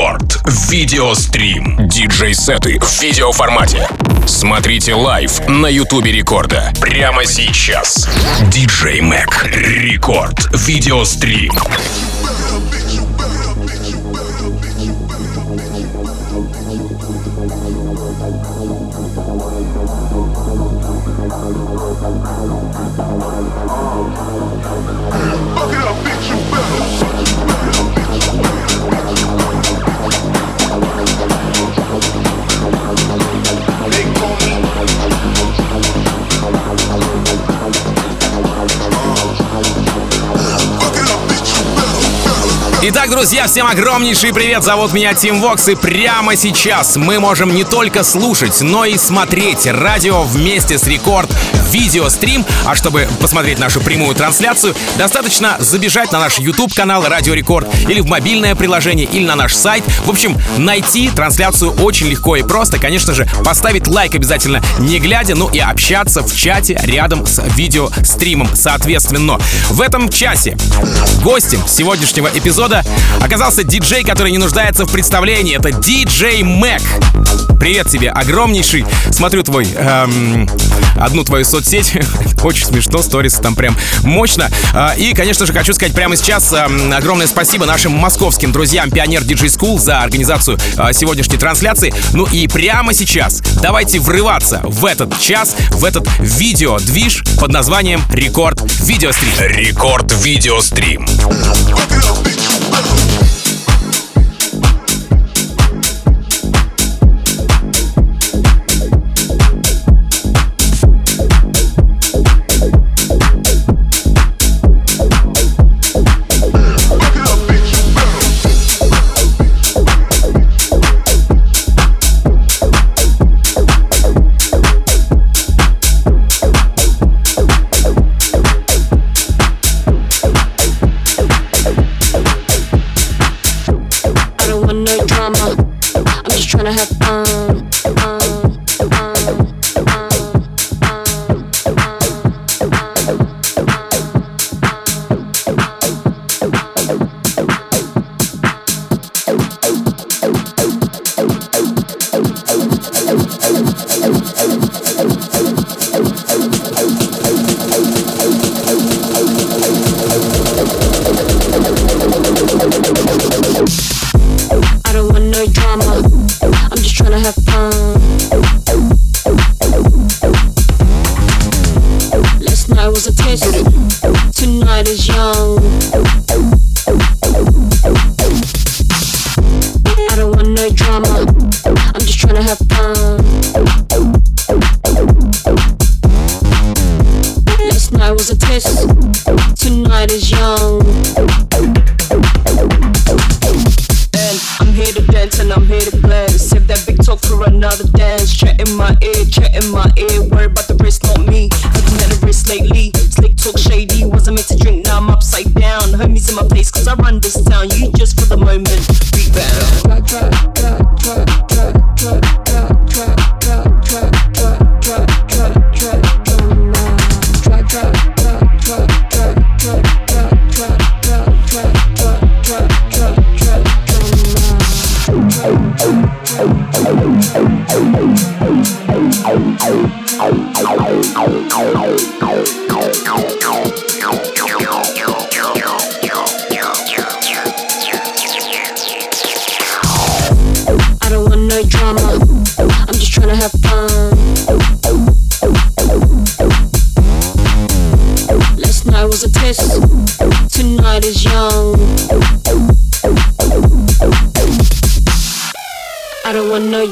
Рекорд. Видеострим. Диджей-сеты в видеоформате. Смотрите live на Ютубе Рекорда. Прямо сейчас. Диджей M.E.G.. Рекорд. Видеострим. Итак, друзья, всем огромнейший привет! Зовут меня Тим Вокс, и прямо сейчас мы можем не только слушать, но и смотреть радио вместе с Рекорд видеострим. А чтобы посмотреть нашу прямую трансляцию, достаточно забежать на наш YouTube канал Радио Рекорд или в мобильное приложение, или на наш сайт. В общем, найти трансляцию очень легко и просто. Конечно же, поставить лайк обязательно не глядя, ну и общаться в чате рядом с видеостримом, соответственно. В этом часе гостем сегодняшнего эпизода оказался диджей, который не нуждается в представлении. Это диджей Мэг. Привет тебе, огромнейший. Смотрю твой, эм, одну твою соцсеть. Очень смешно, сторис там прям мощно. Э, и, конечно же, хочу сказать прямо сейчас э, огромное спасибо нашим московским друзьям Пионер Диджей School за организацию э, сегодняшней трансляции. Ну и прямо сейчас давайте врываться в этот час, в этот видео-движ под названием Рекорд Видеострим. Рекорд Видеострим.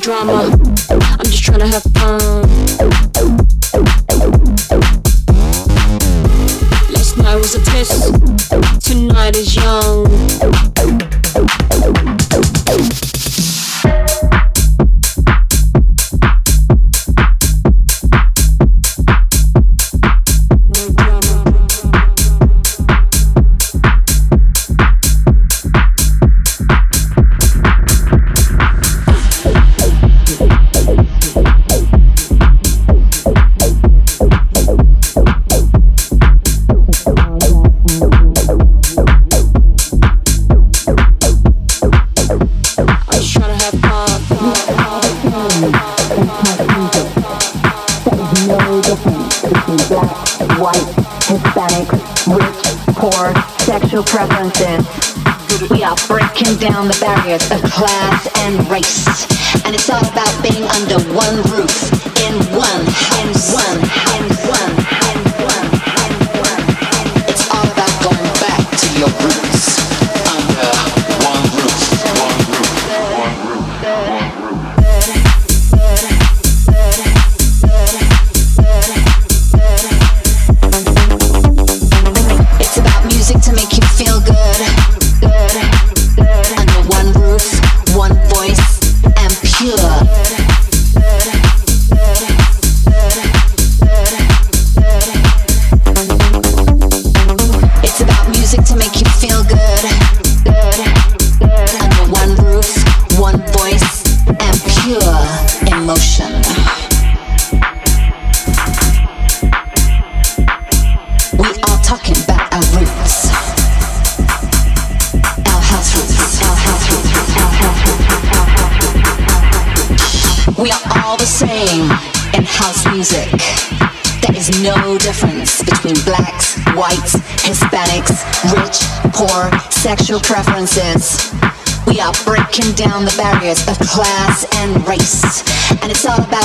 drama. the barriers of class and race. And it's all about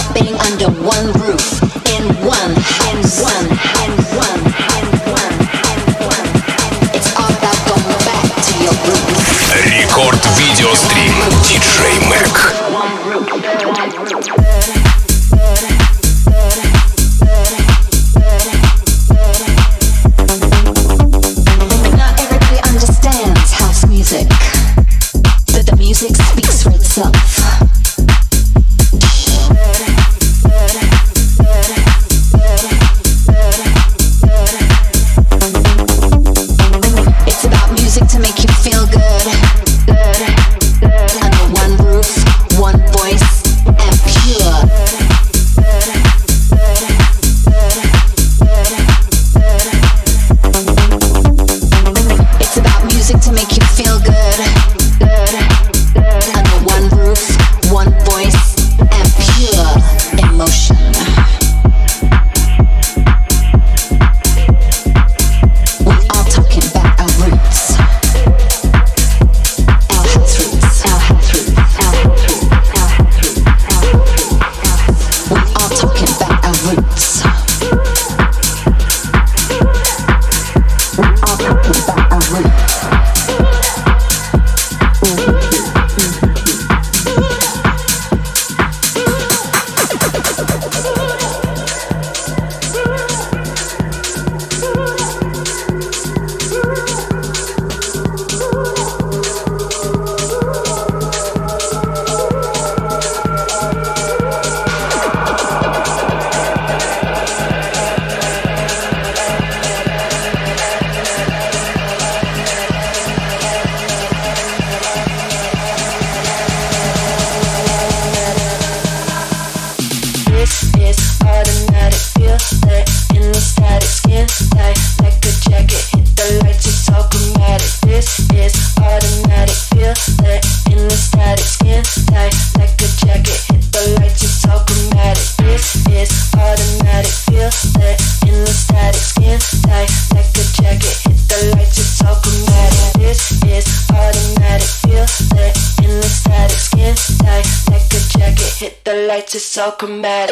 Welcome back.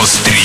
103.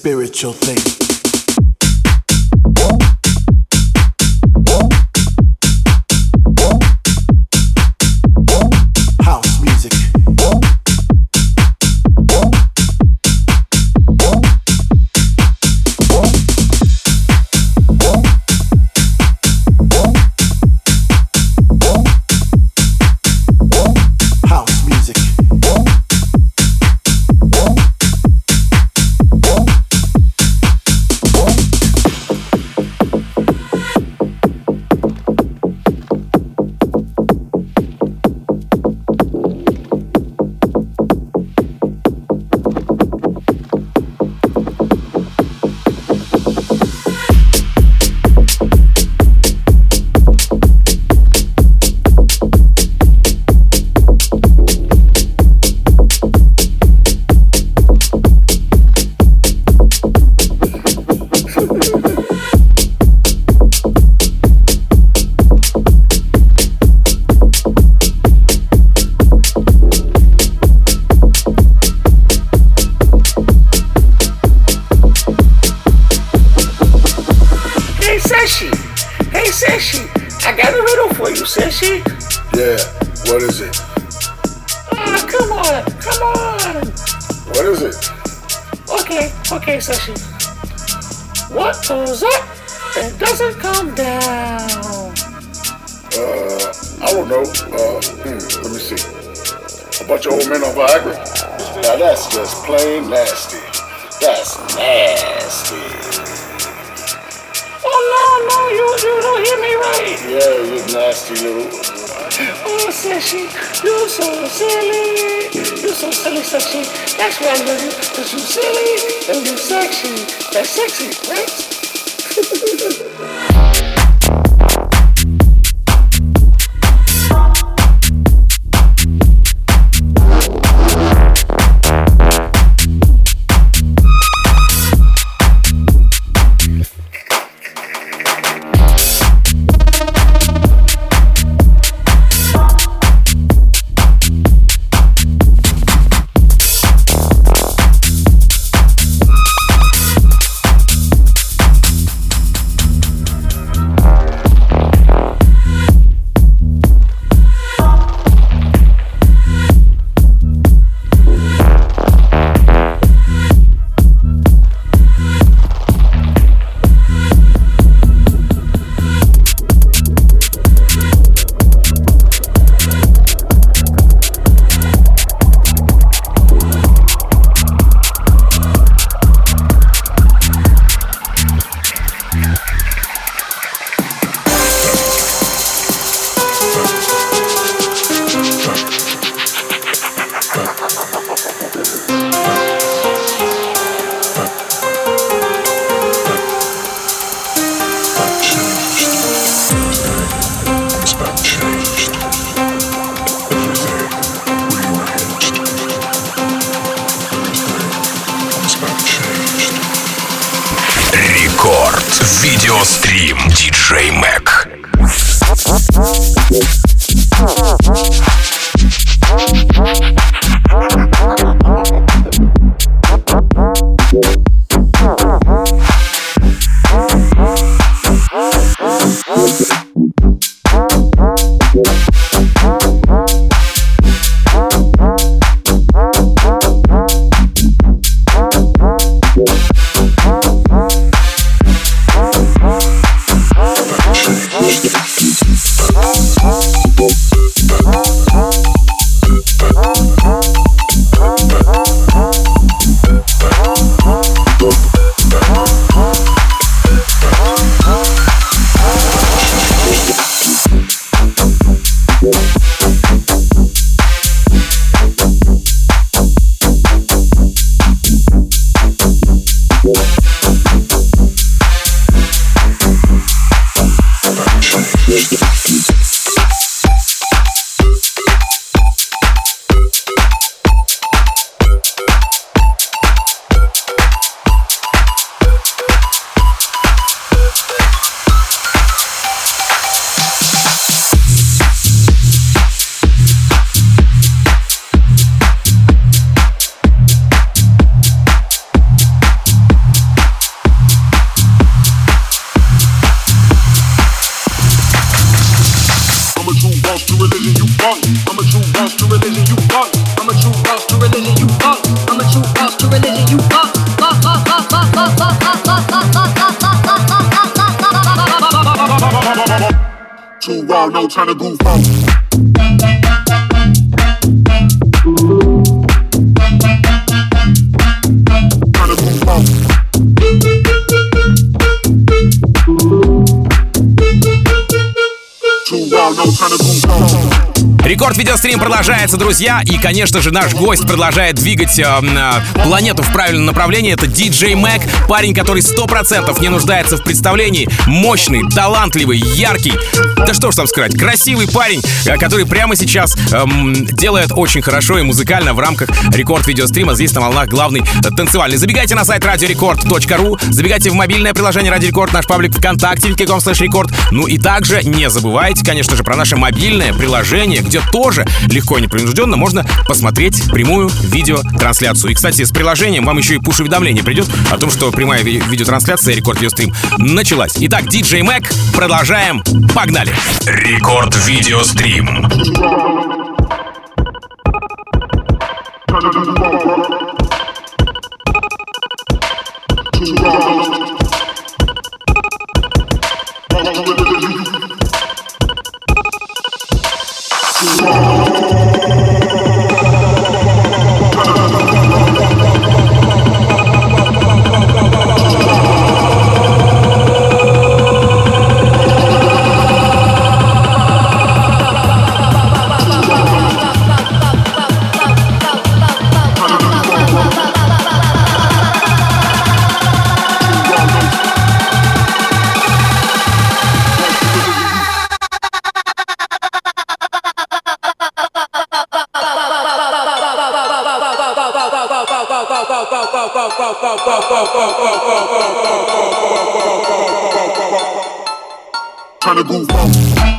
Spiritual thing. know, uh, hmm, let me see. A bunch of old men on Viagra? Now that's just plain nasty. That's nasty. Oh no, no, you, you don't hear me right. Yeah, you nasty little. Oh, Sashi, you're so silly. You're so silly, Sashi. That's why I love you, because you're silly and you're sexy. That's sexy, right? Радиострим. Диджей Мэг. Thank you. too no trying to goof off. Рекорд видеострим продолжается, друзья. И, конечно же, наш гость продолжает двигать э, э, планету в правильном направлении. Это диджей Мэг, парень, который сто процентов не нуждается в представлении. Мощный, талантливый, яркий. Да что ж там сказать, красивый парень, э, который прямо сейчас э, делает очень хорошо и музыкально в рамках рекорд видеострима. Здесь на волнах главный э, танцевальный. Забегайте на сайт radiorecord.ru, забегайте в мобильное приложение Радио Рекорд, наш паблик ВКонтакте, vk.com slash record. Ну и также не забывайте, конечно же, про наше мобильное приложение, где тоже легко и непринужденно можно посмотреть прямую видеотрансляцию. И, кстати, с приложением вам еще и пуш-уведомление придет о том, что прямая ви- видеотрансляция Рекорд Видеострим началась. Итак, диджей M.E.G., продолжаем. Погнали! Рекорд Видеострим. To goof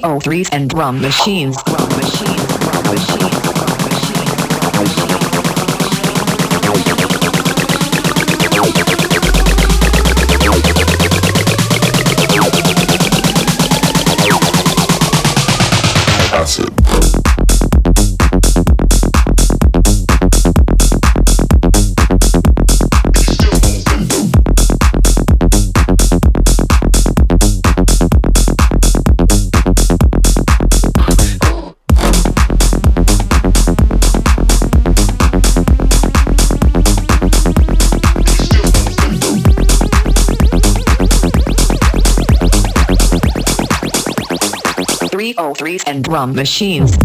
303s and drum machines, drum machines, drum machines, And drum machines.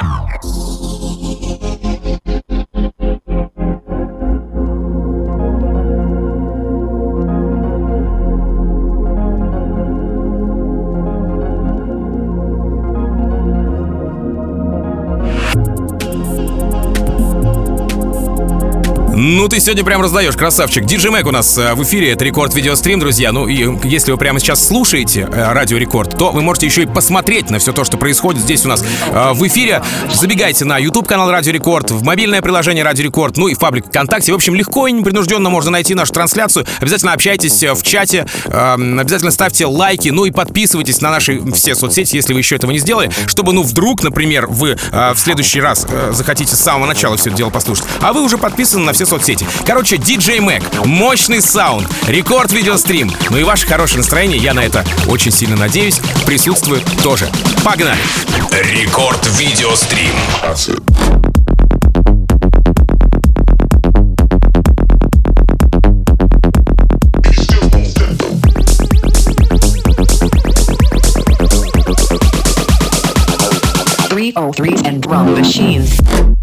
Yeah. Ну, ты сегодня прям раздаешь, красавчик. Диджей Мэг у нас э, в эфире, это Рекорд Видеострим, друзья. Ну, и если вы прямо сейчас слушаете э, Радио Рекорд, то вы можете еще и посмотреть на все то, что происходит здесь у нас э, в эфире. Забегайте на YouTube-канал Радио Рекорд, в мобильное приложение Радио Рекорд, ну и в паблик ВКонтакте. В общем, легко и непринужденно можно найти нашу трансляцию. Обязательно общайтесь в чате, э, обязательно ставьте лайки, ну и подписывайтесь на наши все соцсети, если вы еще этого не сделали, чтобы, ну, вдруг, например, вы в следующий раз захотите с самого начала все это дело послушать, а вы уже подписаны на все соцсети. Короче, DJ M.E.G., мощный саунд, рекорд видеострим. Ну и ваше хорошее настроение, я на это очень сильно надеюсь, присутствует тоже. Погнали! Рекорд Видеострим. Three oh threes and drum machines.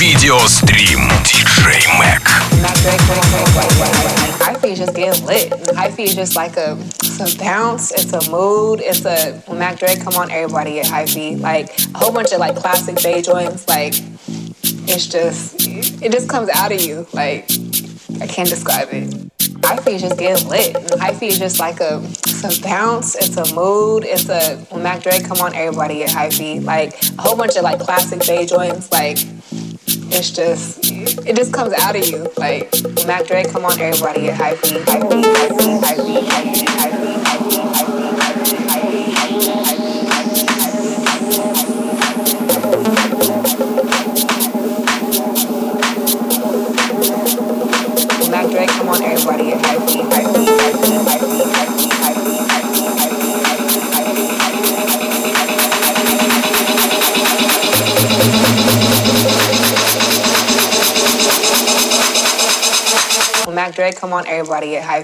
Видеострим. Диджей Мэг. High feet just get lit. High feet is just like a, it's a bounce, it's a mood, it's a when Mac Dre come on, everybody get high feet. Like a whole bunch of like classic Bay joints, like it's just it just comes out of you. Like I can't describe it. High feet just get lit. High feet is just like a, it's a bounce, it's a mood, it's a when Mac Dre come on, everybody get high feet. Like a whole bunch of like classic Bay joints, like it's just, it just comes out of you. Like, Mac Dre, come on, everybody, get hype, hype, hype, hype, hype, hype, hype, hype. Dre, come on everybody, hype me, hype me, hype me, hype me, hype me. Mac Dre. Come on, everybody get high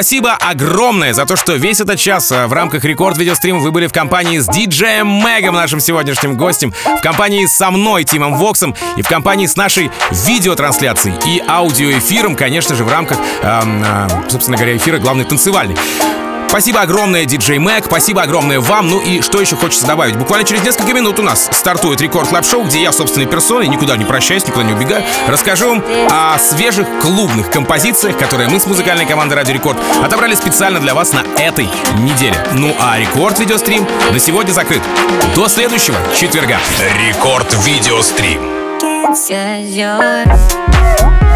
Спасибо огромное за то, что весь этот час э, в рамках рекорд видеострима вы были в компании с диджеем Мэгом, нашим сегодняшним гостем, в компании со мной, Тимом Воксом, и в компании с нашей видеотрансляцией и аудиоэфиром, конечно же, в рамках, эм, э, собственно говоря, эфира главный танцевальный. Спасибо огромное, диджей Мэг, спасибо огромное вам. Ну и что еще хочется добавить? Буквально через несколько минут у нас стартует рекорд клаб шоу где я собственной персоной, никуда не прощаюсь, никуда не убегаю, расскажу вам о свежих клубных композициях, которые мы с музыкальной командой Радио Рекорд отобрали специально для вас на этой неделе. Ну а рекорд видеострим на сегодня закрыт. До следующего четверга. Рекорд видеострим. Says yours.